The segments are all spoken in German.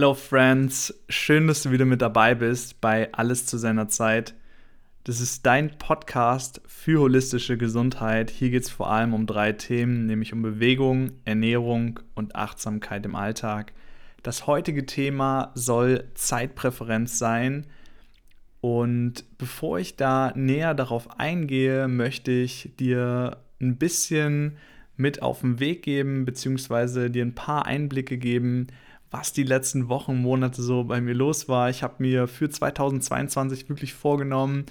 Hello Friends, schön, dass du wieder mit dabei bist bei Alles zu seiner Zeit. Das ist dein Podcast für holistische Gesundheit. Hier geht es vor allem um drei Themen, nämlich um Bewegung, Ernährung und Achtsamkeit im Alltag. Das heutige Thema soll Zeitpräferenz sein. Und bevor ich da näher darauf eingehe, möchte ich dir ein bisschen mit auf den Weg geben, beziehungsweise dir ein paar Einblicke geben, was die letzten Wochen, Monate so bei mir los war. Ich habe mir für 2022 wirklich vorgenommen,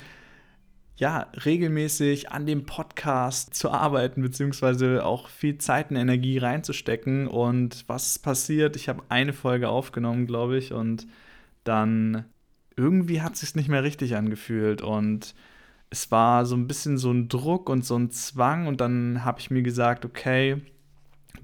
ja, regelmäßig an dem Podcast zu arbeiten, beziehungsweise auch viel Zeit und Energie reinzustecken. Und was passiert? Ich habe eine Folge aufgenommen, glaube ich, und dann irgendwie hat es sich nicht mehr richtig angefühlt. Und es war so ein bisschen so ein Druck und so ein Zwang. Und dann habe ich mir gesagt, okay,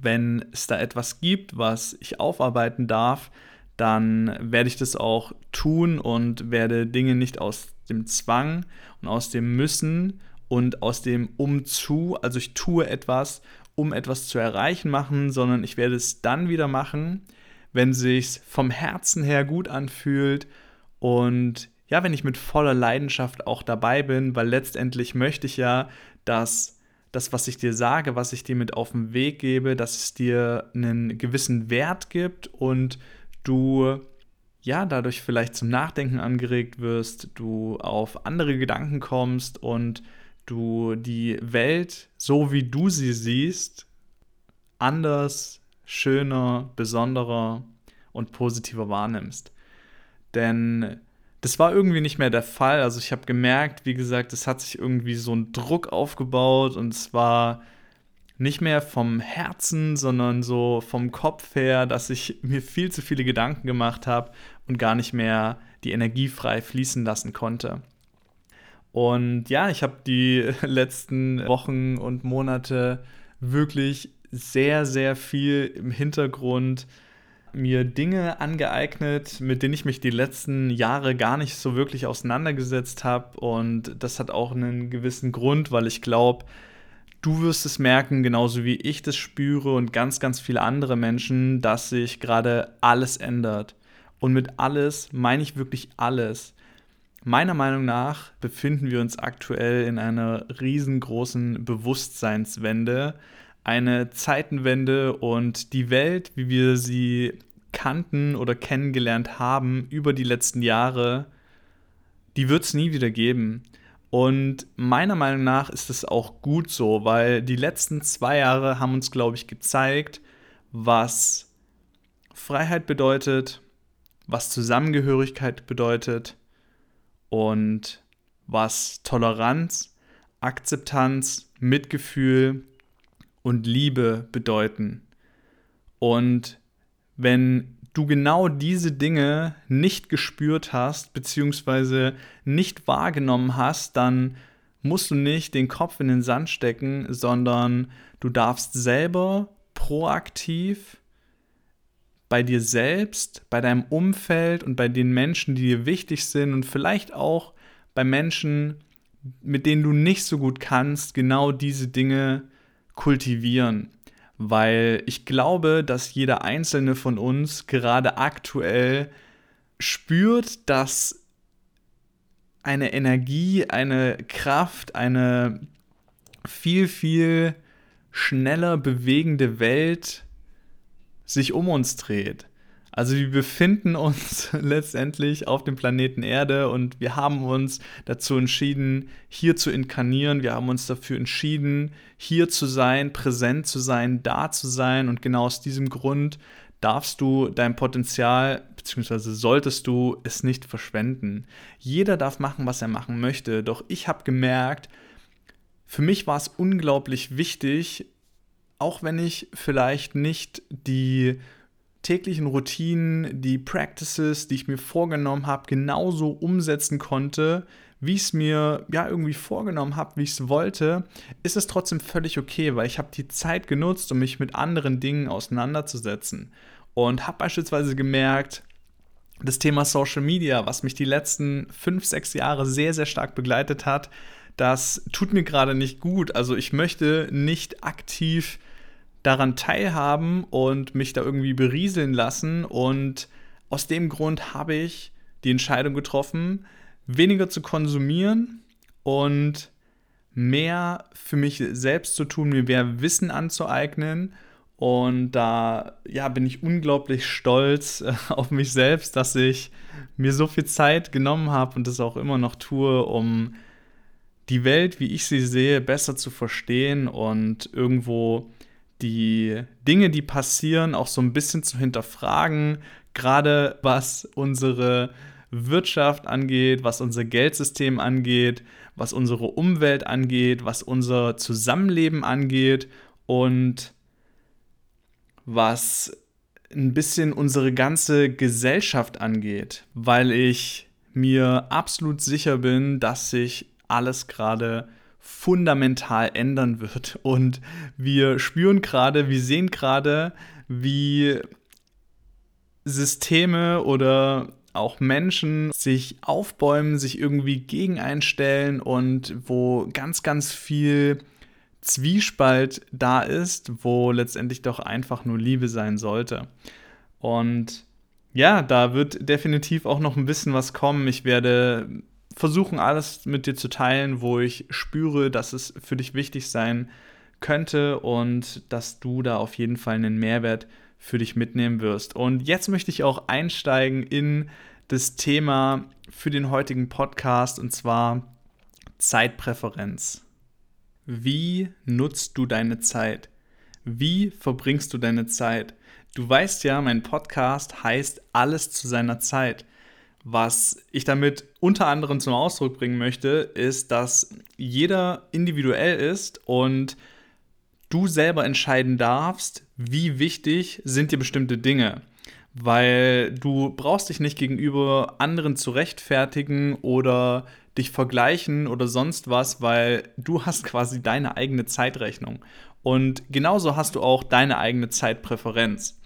wenn es da etwas gibt, was ich aufarbeiten darf, dann werde ich das auch tun und werde Dinge nicht aus dem Zwang und aus dem Müssen und aus dem Umzu, also ich tue etwas, um etwas zu erreichen machen, sondern ich werde es dann wieder machen, wenn sich vom Herzen her gut anfühlt und ja, wenn ich mit voller Leidenschaft auch dabei bin, weil letztendlich möchte ich ja, dass das, was ich dir sage, was ich dir mit auf den Weg gebe, dass es dir einen gewissen Wert gibt und du ja dadurch vielleicht zum Nachdenken angeregt wirst, du auf andere Gedanken kommst und du die Welt, so wie du sie siehst, anders, schöner, besonderer und positiver wahrnimmst. Denn das war irgendwie nicht mehr der Fall. Also ich habe gemerkt, wie gesagt, es hat sich irgendwie so ein Druck aufgebaut und es war nicht mehr vom Herzen, sondern so vom Kopf her, dass ich mir viel zu viele Gedanken gemacht habe und gar nicht mehr die Energie frei fließen lassen konnte. Und ja, ich habe die letzten Wochen und Monate wirklich sehr, sehr viel im Hintergrund mir Dinge angeeignet, mit denen ich mich die letzten Jahre gar nicht so wirklich auseinandergesetzt habe. Und das hat auch einen gewissen Grund, weil ich glaube, du wirst es merken, genauso wie ich das spüre und ganz, ganz viele andere Menschen, dass sich gerade alles ändert. Und mit alles meine ich wirklich alles. Meiner Meinung nach befinden wir uns aktuell in einer riesengroßen Bewusstseinswende, eine Zeitenwende und die Welt, wie wir sie kannten oder kennengelernt haben über die letzten Jahre, die wird es nie wieder geben. Und meiner Meinung nach ist es auch gut so, weil die letzten zwei Jahre haben uns, glaube ich, gezeigt, was Freiheit bedeutet, was Zusammengehörigkeit bedeutet und was Toleranz, Akzeptanz, Mitgefühl und Liebe bedeuten. Und wenn du genau diese Dinge nicht gespürt hast, beziehungsweise nicht wahrgenommen hast, dann musst du nicht den Kopf in den Sand stecken, sondern du darfst selber proaktiv bei dir selbst, bei deinem Umfeld und bei den Menschen, die dir wichtig sind und vielleicht auch bei Menschen, mit denen du nicht so gut kannst, genau diese Dinge kultivieren. Weil ich glaube, dass jeder einzelne von uns gerade aktuell spürt, dass eine Energie, eine Kraft, eine viel, viel schneller bewegende Welt sich um uns dreht. Also wir befinden uns letztendlich auf dem Planeten Erde und wir haben uns dazu entschieden, hier zu inkarnieren. Wir haben uns dafür entschieden, hier zu sein, präsent zu sein, da zu sein. Und genau aus diesem Grund darfst du dein Potenzial beziehungsweise solltest du es nicht verschwenden. Jeder darf machen, was er machen möchte. Doch ich habe gemerkt, für mich war es unglaublich wichtig, auch wenn ich vielleicht nicht die täglichen Routinen, die Practices, die ich mir vorgenommen habe, genauso umsetzen konnte, wie ich es mir ja irgendwie vorgenommen habe, wie ich es wollte, ist es trotzdem völlig okay, weil ich habe die Zeit genutzt, um mich mit anderen Dingen auseinanderzusetzen. Und habe beispielsweise gemerkt, das Thema Social Media, was mich die letzten fünf, sechs Jahre sehr, sehr stark begleitet hat, das tut mir gerade nicht gut. Also ich möchte nicht aktiv daran teilhaben und mich da irgendwie berieseln lassen und aus dem Grund habe ich die Entscheidung getroffen, weniger zu konsumieren und mehr für mich selbst zu tun, mir mehr Wissen anzueignen. Und da ja, bin ich unglaublich stolz äh, auf mich selbst, dass ich mir so viel Zeit genommen habe und das auch immer noch tue, um die Welt, wie ich sie sehe, besser zu verstehen und irgendwo die Dinge, die passieren, auch so ein bisschen zu hinterfragen, gerade was unsere Wirtschaft angeht, was unser Geldsystem angeht, was unsere Umwelt angeht, was unser Zusammenleben angeht und was ein bisschen unsere ganze Gesellschaft angeht, weil ich mir absolut sicher bin, dass sich alles gerade fundamental ändern wird. Und wir spüren gerade, wir sehen gerade, wie Systeme oder auch Menschen sich aufbäumen, sich irgendwie gegen einstellen und wo ganz, ganz viel Zwiespalt da ist, wo letztendlich doch einfach nur Liebe sein sollte. Und ja, da wird definitiv auch noch ein bisschen was kommen. Ich werde versuchen, alles mit dir zu teilen, wo ich spüre, dass es für dich wichtig sein könnte und dass du da auf jeden Fall einen Mehrwert für dich mitnehmen wirst. Und jetzt möchte ich auch einsteigen in das Thema für den heutigen Podcast und zwar Zeitpräferenz. Wie nutzt du deine Zeit? Wie verbringst du deine Zeit? Du weißt ja, mein Podcast heißt Alles zu seiner Zeit. Was ich damit unter anderem zum Ausdruck bringen möchte, ist, dass jeder individuell ist und du selber entscheiden darfst, wie wichtig sind dir bestimmte Dinge. Weil du brauchst dich nicht gegenüber anderen zu rechtfertigen oder dich vergleichen oder sonst was, weil du hast quasi deine eigene Zeitrechnung. Und genauso hast du auch deine eigene Zeitpräferenz.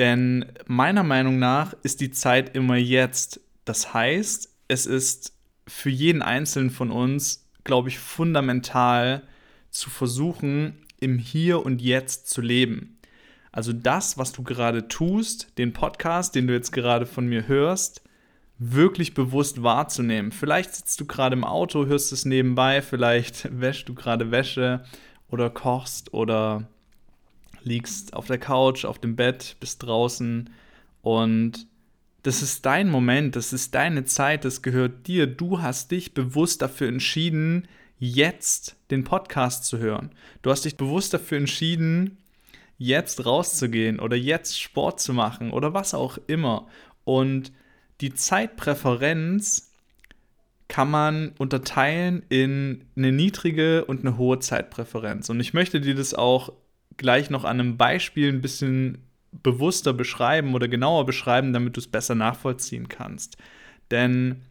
Denn meiner Meinung nach ist die Zeit immer jetzt. Das heißt, es ist für jeden Einzelnen von uns, glaube ich, fundamental zu versuchen, im Hier und Jetzt zu leben. Also das, was du gerade tust, den Podcast, den du jetzt gerade von mir hörst, wirklich bewusst wahrzunehmen. Vielleicht sitzt du gerade im Auto, hörst es nebenbei, vielleicht wäschst du gerade Wäsche oder kochst oder liegst auf der Couch, auf dem Bett, bist draußen und das ist dein Moment, das ist deine Zeit, das gehört dir. Du hast dich bewusst dafür entschieden, jetzt den Podcast zu hören. Du hast dich bewusst dafür entschieden, jetzt rauszugehen oder jetzt Sport zu machen oder was auch immer. Und die Zeitpräferenz kann man unterteilen in eine niedrige und eine hohe Zeitpräferenz. Und ich möchte dir das auch gleich noch an einem Beispiel ein bisschen bewusster beschreiben oder genauer beschreiben, damit du es besser nachvollziehen kannst. Denn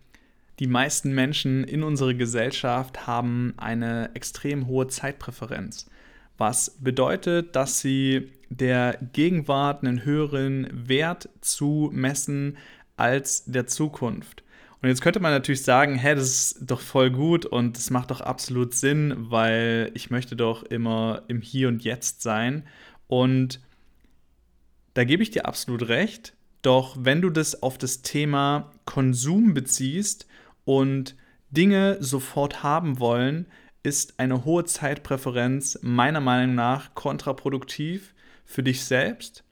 die meisten Menschen in unserer Gesellschaft haben eine extrem hohe Zeitpräferenz, was bedeutet, dass sie der Gegenwart einen höheren Wert zu messen als der Zukunft. Und jetzt könnte man natürlich sagen, hä, das ist doch voll gut und das macht doch absolut Sinn, weil ich möchte doch immer im Hier und Jetzt sein. Und da gebe ich dir absolut recht. Doch wenn du das auf das Thema Konsum beziehst und Dinge sofort haben wollen, ist eine hohe Zeitpräferenz meiner Meinung nach kontraproduktiv für dich selbst,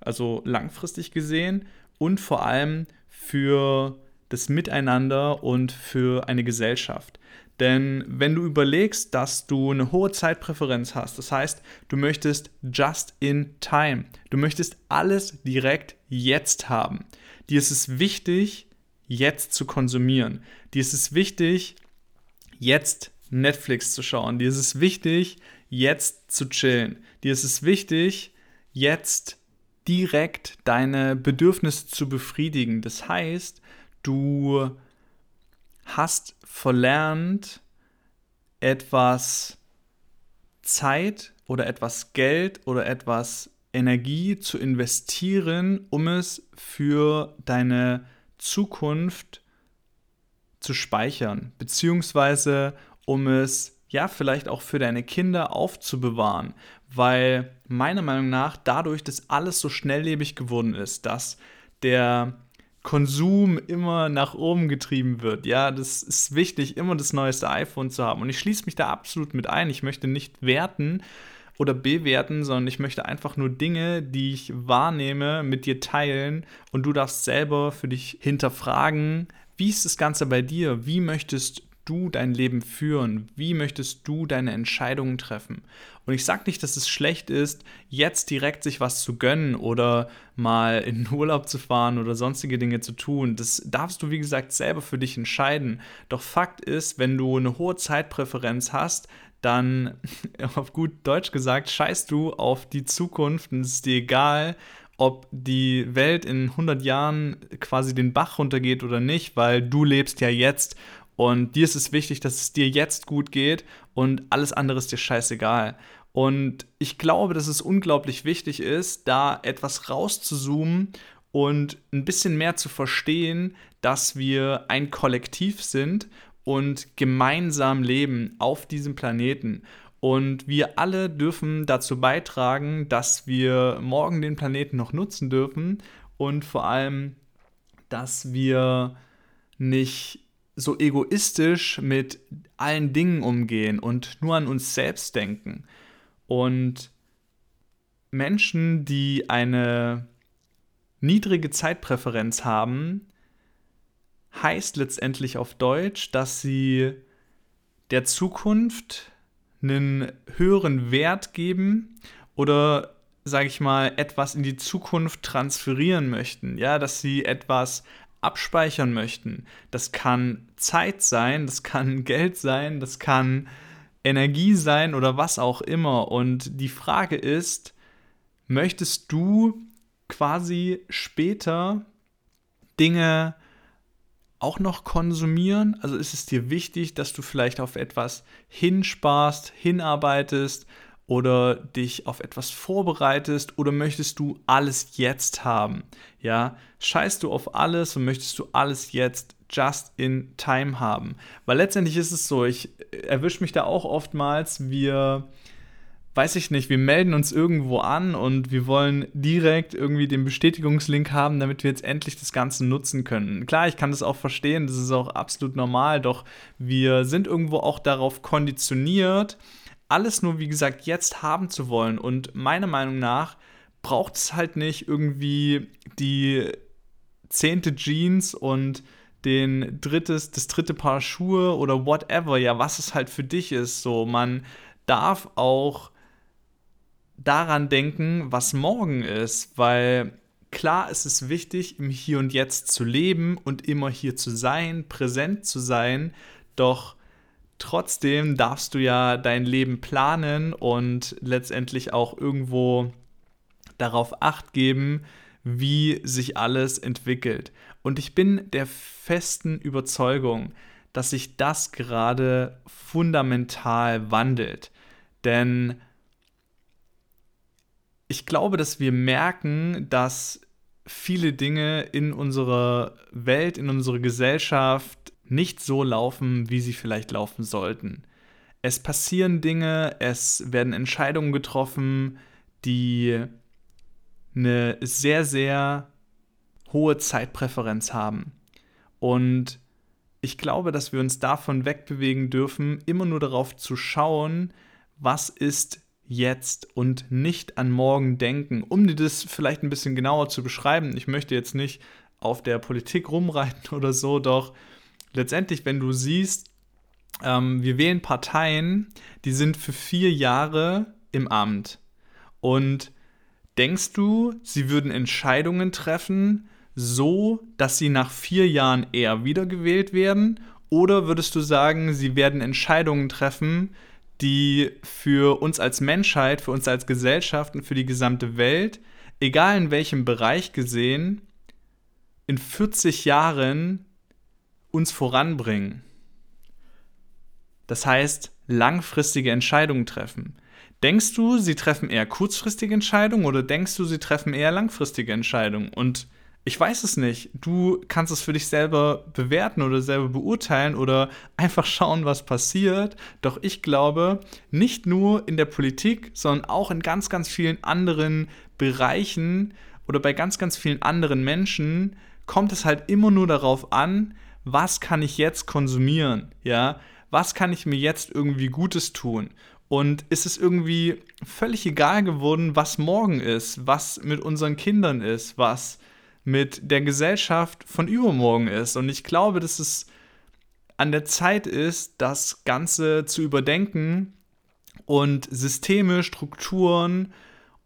also langfristig gesehen und vor allem für das Miteinander und für eine Gesellschaft. Denn wenn du überlegst, dass du eine hohe Zeitpräferenz hast, das heißt, du möchtest just in time, du möchtest alles direkt jetzt haben. Dir ist es wichtig, jetzt zu konsumieren. Dir ist es wichtig, jetzt Netflix zu schauen. Dir ist es wichtig, jetzt zu chillen. Dir ist es wichtig, jetzt direkt deine Bedürfnisse zu befriedigen. Das heißt, du hast verlernt, etwas Zeit oder etwas Geld oder etwas Energie zu investieren, um es für deine Zukunft zu speichern, beziehungsweise um es ja vielleicht auch für deine Kinder aufzubewahren, weil meiner Meinung nach dadurch, dass alles so schnelllebig geworden ist, dass der Konsum immer nach oben getrieben wird. Ja, das ist wichtig, immer das neueste iPhone zu haben. Und ich schließe mich da absolut mit ein. Ich möchte nicht werten oder bewerten, sondern ich möchte einfach nur Dinge, die ich wahrnehme, mit dir teilen und du darfst selber für dich hinterfragen, wie ist das Ganze bei dir? Wie möchtest du dein Leben führen? Wie möchtest du deine Entscheidungen treffen? Und ich sage nicht, dass es schlecht ist, jetzt direkt sich was zu gönnen oder mal in den Urlaub zu fahren oder sonstige Dinge zu tun. Das darfst du, wie gesagt, selber für dich entscheiden. Doch Fakt ist, wenn du eine hohe Zeitpräferenz hast, dann, auf gut Deutsch gesagt, scheißt du auf die Zukunft und es ist dir egal, ob die Welt in 100 Jahren quasi den Bach runtergeht oder nicht, weil du lebst ja jetzt und dir ist es wichtig, dass es dir jetzt gut geht und alles andere ist dir scheißegal. Und ich glaube, dass es unglaublich wichtig ist, da etwas rauszuzoomen und ein bisschen mehr zu verstehen, dass wir ein Kollektiv sind und gemeinsam leben auf diesem Planeten. Und wir alle dürfen dazu beitragen, dass wir morgen den Planeten noch nutzen dürfen und vor allem, dass wir nicht so egoistisch mit allen Dingen umgehen und nur an uns selbst denken. Und Menschen, die eine niedrige Zeitpräferenz haben, heißt letztendlich auf Deutsch, dass sie der Zukunft einen höheren Wert geben oder sage ich mal, etwas in die Zukunft transferieren möchten, ja, dass sie etwas abspeichern möchten. Das kann Zeit sein, das kann Geld sein, das kann Energie sein oder was auch immer. Und die Frage ist, möchtest du quasi später Dinge auch noch konsumieren? Also ist es dir wichtig, dass du vielleicht auf etwas hinsparst, hinarbeitest oder dich auf etwas vorbereitest oder möchtest du alles jetzt haben? Ja, scheißt du auf alles und möchtest du alles jetzt just in time haben? Weil letztendlich ist es so, ich erwische mich da auch oftmals, wir weiß ich nicht, wir melden uns irgendwo an und wir wollen direkt irgendwie den Bestätigungslink haben, damit wir jetzt endlich das Ganze nutzen können. Klar, ich kann das auch verstehen, das ist auch absolut normal, doch wir sind irgendwo auch darauf konditioniert, alles nur, wie gesagt, jetzt haben zu wollen. Und meiner Meinung nach braucht es halt nicht irgendwie die zehnte Jeans und den drittes, das dritte Paar Schuhe oder whatever, ja, was es halt für dich ist. So, man darf auch daran denken, was morgen ist, weil klar ist es wichtig, im Hier und Jetzt zu leben und immer hier zu sein, präsent zu sein, doch trotzdem darfst du ja dein Leben planen und letztendlich auch irgendwo darauf acht geben, wie sich alles entwickelt. Und ich bin der festen Überzeugung, dass sich das gerade fundamental wandelt. Denn ich glaube, dass wir merken, dass viele Dinge in unserer Welt, in unserer Gesellschaft nicht so laufen, wie sie vielleicht laufen sollten. Es passieren Dinge, es werden Entscheidungen getroffen, die eine sehr, sehr hohe Zeitpräferenz haben. Und ich glaube, dass wir uns davon wegbewegen dürfen, immer nur darauf zu schauen, was ist jetzt und nicht an morgen denken. Um dir das vielleicht ein bisschen genauer zu beschreiben, ich möchte jetzt nicht auf der Politik rumreiten oder so, doch letztendlich, wenn du siehst, ähm, wir wählen Parteien, die sind für vier Jahre im Amt. Und denkst du, sie würden Entscheidungen treffen, so, dass sie nach vier Jahren eher wiedergewählt werden? Oder würdest du sagen, sie werden Entscheidungen treffen, die für uns als Menschheit, für uns als Gesellschaft und für die gesamte Welt, egal in welchem Bereich gesehen, in 40 Jahren uns voranbringen. Das heißt, langfristige Entscheidungen treffen. Denkst du, sie treffen eher kurzfristige Entscheidungen oder denkst du, sie treffen eher langfristige Entscheidungen? Und ich weiß es nicht. Du kannst es für dich selber bewerten oder selber beurteilen oder einfach schauen, was passiert. Doch ich glaube, nicht nur in der Politik, sondern auch in ganz, ganz vielen anderen Bereichen oder bei ganz, ganz vielen anderen Menschen kommt es halt immer nur darauf an, was kann ich jetzt konsumieren, ja? Was kann ich mir jetzt irgendwie Gutes tun? Und ist es irgendwie völlig egal geworden, was morgen ist, was mit unseren Kindern ist, was mit der Gesellschaft von übermorgen ist. Und ich glaube, dass es an der Zeit ist, das Ganze zu überdenken und Systeme, Strukturen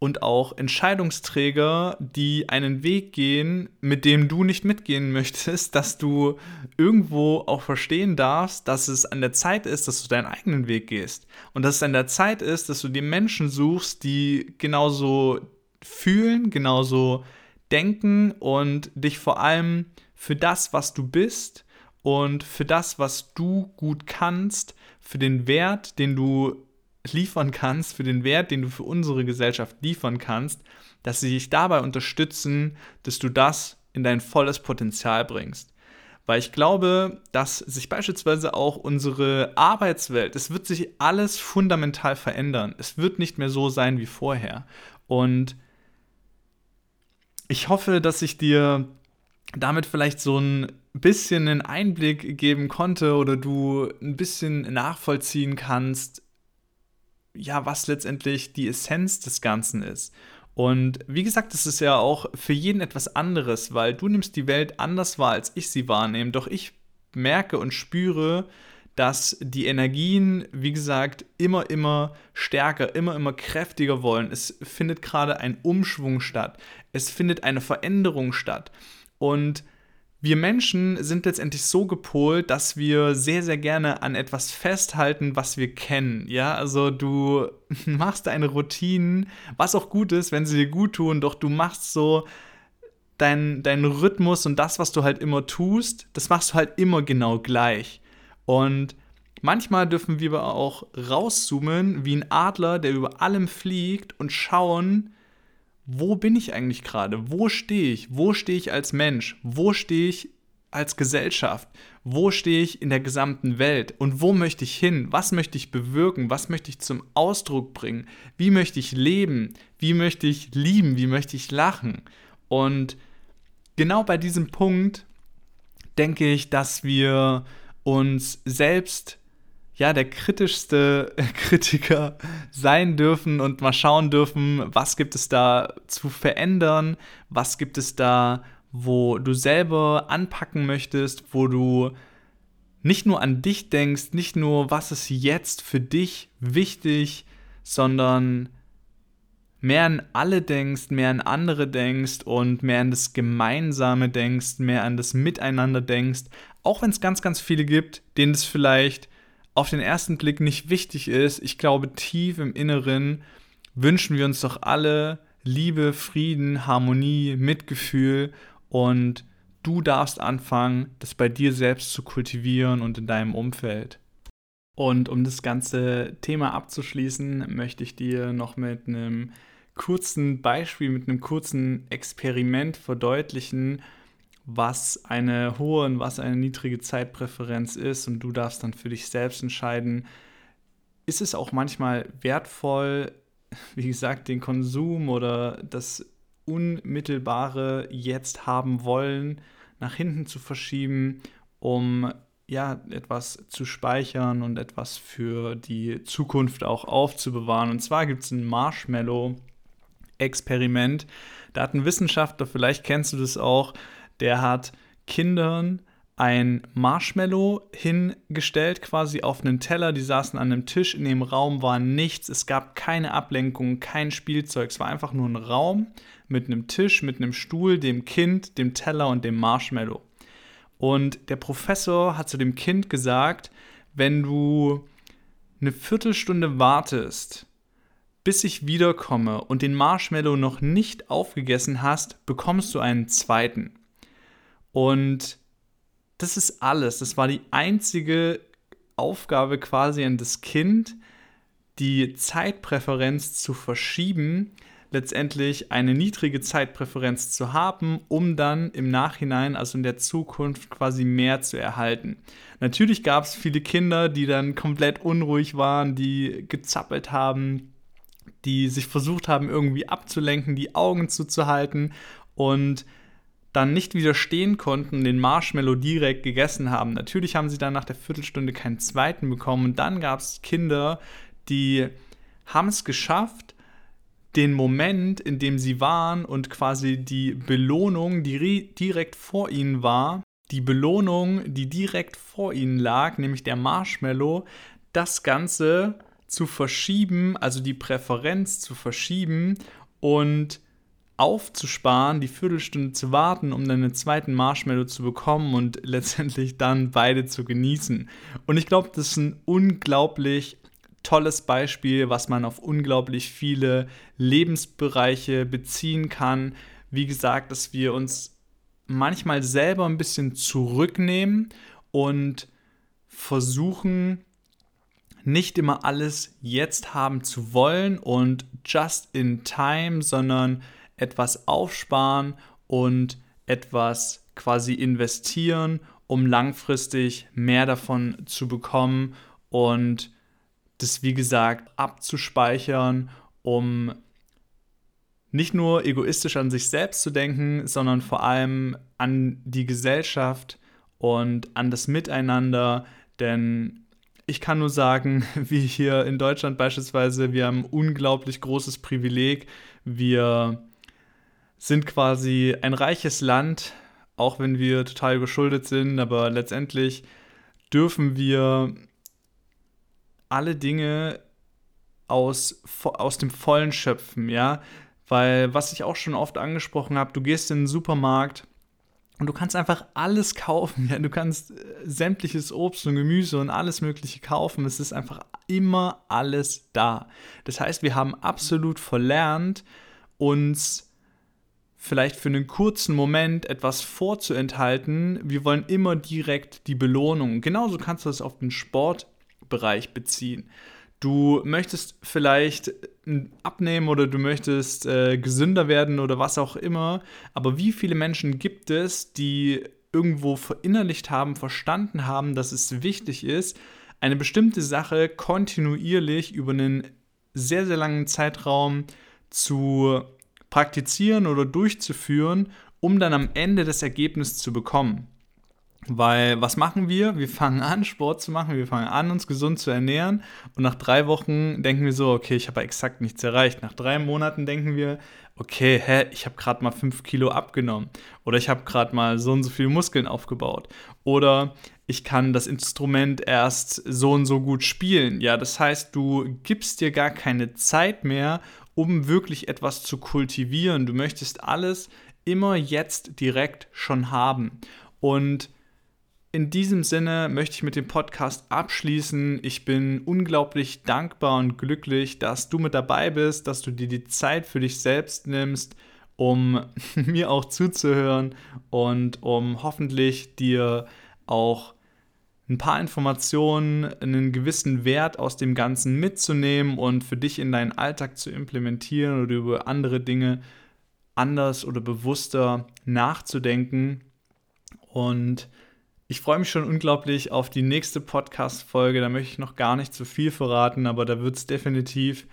und auch Entscheidungsträger, die einen Weg gehen, mit dem du nicht mitgehen möchtest, dass du irgendwo auch verstehen darfst, dass es an der Zeit ist, dass du deinen eigenen Weg gehst. Und dass es an der Zeit ist, dass du die Menschen suchst, die genauso fühlen, genauso denken und dich vor allem für das, was du bist und für das, was du gut kannst, für den Wert, den du liefern kannst, für den Wert, den du für unsere Gesellschaft liefern kannst, dass sie dich dabei unterstützen, dass du das in dein volles Potenzial bringst. Weil ich glaube, dass sich beispielsweise auch unsere Arbeitswelt, es wird sich alles fundamental verändern. Es wird nicht mehr so sein wie vorher. Und ich hoffe, dass ich dir damit vielleicht so ein bisschen einen Einblick geben konnte oder du ein bisschen nachvollziehen kannst, ja, was letztendlich die Essenz des Ganzen ist. Und wie gesagt, es ist ja auch für jeden etwas anderes, weil du nimmst die Welt anders wahr, als ich sie wahrnehme. Doch ich merke und spüre, dass die Energien, wie gesagt, immer, immer stärker, immer, immer kräftiger wollen. Es findet gerade ein Umschwung statt. Es findet eine Veränderung statt. Und wir Menschen sind letztendlich so gepolt, dass wir sehr, sehr gerne an etwas festhalten, was wir kennen. Ja, also du machst deine Routinen, was auch gut ist, wenn sie dir gut tun, doch du machst so deinen dein Rhythmus und das, was du halt immer tust, das machst du halt immer genau gleich. Und manchmal dürfen wir aber auch rauszoomen wie ein Adler, der über allem fliegt und schauen, wo bin ich eigentlich gerade? Wo stehe ich? Wo stehe ich als Mensch? Wo stehe ich als Gesellschaft? Wo stehe ich in der gesamten Welt? Und wo möchte ich hin? Was möchte ich bewirken? Was möchte ich zum Ausdruck bringen? Wie möchte ich leben? Wie möchte ich lieben? Wie möchte ich lachen? Und genau bei diesem Punkt denke ich, dass wir uns selbst ja, der kritischste Kritiker sein dürfen und mal schauen dürfen, was gibt es da zu verändern, was gibt es da, wo du selber anpacken möchtest, wo du nicht nur an dich denkst, nicht nur, was ist jetzt für dich wichtig, sondern mehr an alle denkst, mehr an andere denkst und mehr an das Gemeinsame denkst, mehr an das Miteinander denkst, auch wenn es ganz, ganz viele gibt, denen es vielleicht auf den ersten Blick nicht wichtig ist. Ich glaube, tief im Inneren wünschen wir uns doch alle Liebe, Frieden, Harmonie, Mitgefühl und du darfst anfangen, das bei dir selbst zu kultivieren und in deinem Umfeld. Und um das ganze Thema abzuschließen, möchte ich dir noch mit einem kurzen Beispiel, mit einem kurzen Experiment verdeutlichen, was eine hohe und was eine niedrige Zeitpräferenz ist und du darfst dann für dich selbst entscheiden, ist es auch manchmal wertvoll, wie gesagt, den Konsum oder das unmittelbare jetzt haben wollen nach hinten zu verschieben, um ja etwas zu speichern und etwas für die Zukunft auch aufzubewahren. Und zwar gibt es ein Marshmallow-Experiment. Da hat ein Wissenschaftler, vielleicht kennst du das auch, der hat Kindern ein Marshmallow hingestellt, quasi auf einen Teller. Die saßen an einem Tisch. In dem Raum war nichts. Es gab keine Ablenkung, kein Spielzeug. Es war einfach nur ein Raum mit einem Tisch, mit einem Stuhl, dem Kind, dem Teller und dem Marshmallow. Und der Professor hat zu dem Kind gesagt, wenn du eine Viertelstunde wartest, bis ich wiederkomme und den Marshmallow noch nicht aufgegessen hast, bekommst du einen zweiten. Und das ist alles. Das war die einzige Aufgabe quasi an das Kind, die Zeitpräferenz zu verschieben, letztendlich eine niedrige Zeitpräferenz zu haben, um dann im Nachhinein, also in der Zukunft, quasi mehr zu erhalten. Natürlich gab es viele Kinder, die dann komplett unruhig waren, die gezappelt haben, die sich versucht haben, irgendwie abzulenken, die Augen zuzuhalten und dann nicht widerstehen konnten, den Marshmallow direkt gegessen haben. Natürlich haben sie dann nach der Viertelstunde keinen zweiten bekommen. Und dann gab es Kinder, die haben es geschafft, den Moment, in dem sie waren und quasi die Belohnung, die direkt vor ihnen war, die Belohnung, die direkt vor ihnen lag, nämlich der Marshmallow, das Ganze zu verschieben, also die Präferenz zu verschieben und aufzusparen, die Viertelstunde zu warten, um dann einen zweiten Marshmallow zu bekommen und letztendlich dann beide zu genießen. Und ich glaube, das ist ein unglaublich tolles Beispiel, was man auf unglaublich viele Lebensbereiche beziehen kann. Wie gesagt, dass wir uns manchmal selber ein bisschen zurücknehmen und versuchen, nicht immer alles jetzt haben zu wollen und just in time, sondern etwas aufsparen und etwas quasi investieren, um langfristig mehr davon zu bekommen und das, wie gesagt, abzuspeichern, um nicht nur egoistisch an sich selbst zu denken, sondern vor allem an die Gesellschaft und an das Miteinander. Denn ich kann nur sagen, wie hier in Deutschland beispielsweise, wir haben ein unglaublich großes Privileg. Wir sind quasi ein reiches Land, auch wenn wir total geschuldet sind, aber letztendlich dürfen wir alle Dinge aus, aus dem Vollen schöpfen, ja. Weil, was ich auch schon oft angesprochen habe, du gehst in den Supermarkt und du kannst einfach alles kaufen. Ja? Du kannst äh, sämtliches Obst und Gemüse und alles Mögliche kaufen. Es ist einfach immer alles da. Das heißt, wir haben absolut verlernt, uns vielleicht für einen kurzen Moment etwas vorzuenthalten. Wir wollen immer direkt die Belohnung. Genauso kannst du das auf den Sportbereich beziehen. Du möchtest vielleicht abnehmen oder du möchtest äh, gesünder werden oder was auch immer, aber wie viele Menschen gibt es, die irgendwo verinnerlicht haben, verstanden haben, dass es wichtig ist, eine bestimmte Sache kontinuierlich über einen sehr, sehr langen Zeitraum zu praktizieren oder durchzuführen, um dann am Ende das Ergebnis zu bekommen. Weil was machen wir? Wir fangen an, Sport zu machen, wir fangen an, uns gesund zu ernähren und nach drei Wochen denken wir so, okay, ich habe exakt nichts erreicht. Nach drei Monaten denken wir, okay, hä, ich habe gerade mal fünf Kilo abgenommen oder ich habe gerade mal so und so viele Muskeln aufgebaut oder ich kann das Instrument erst so und so gut spielen. Ja, das heißt, du gibst dir gar keine Zeit mehr, um wirklich etwas zu kultivieren. Du möchtest alles immer jetzt direkt schon haben. Und in diesem Sinne möchte ich mit dem Podcast abschließen. Ich bin unglaublich dankbar und glücklich, dass du mit dabei bist, dass du dir die Zeit für dich selbst nimmst, um mir auch zuzuhören und um hoffentlich dir auch ein paar Informationen, einen gewissen Wert aus dem Ganzen mitzunehmen und für dich in deinen Alltag zu implementieren oder über andere Dinge anders oder bewusster nachzudenken. Und ich freue mich schon unglaublich auf die nächste Podcast-Folge. Da möchte ich noch gar nicht zu viel verraten, aber da wird es definitiv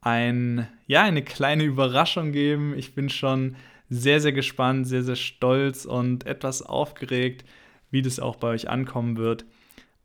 ein, ja, eine kleine Überraschung geben. Ich bin schon sehr, sehr gespannt, sehr, sehr stolz und etwas aufgeregt, wie das auch bei euch ankommen wird.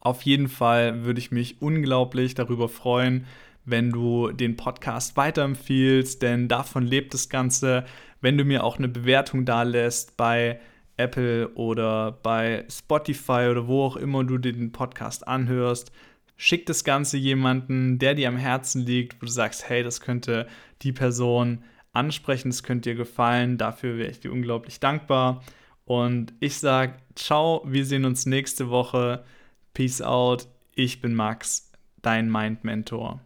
Auf jeden Fall würde ich mich unglaublich darüber freuen, wenn du den Podcast weiterempfiehlst, denn davon lebt das Ganze. Wenn du mir auch eine Bewertung da lässt bei Apple oder bei Spotify oder wo auch immer du den Podcast anhörst, schick das Ganze jemanden, der dir am Herzen liegt, wo du sagst, hey, das könnte die Person ansprechen, das könnte dir gefallen. Dafür wäre ich dir unglaublich dankbar. Und ich sage, ciao, wir sehen uns nächste Woche. Peace out. Ich bin Max, dein Mind Mentor.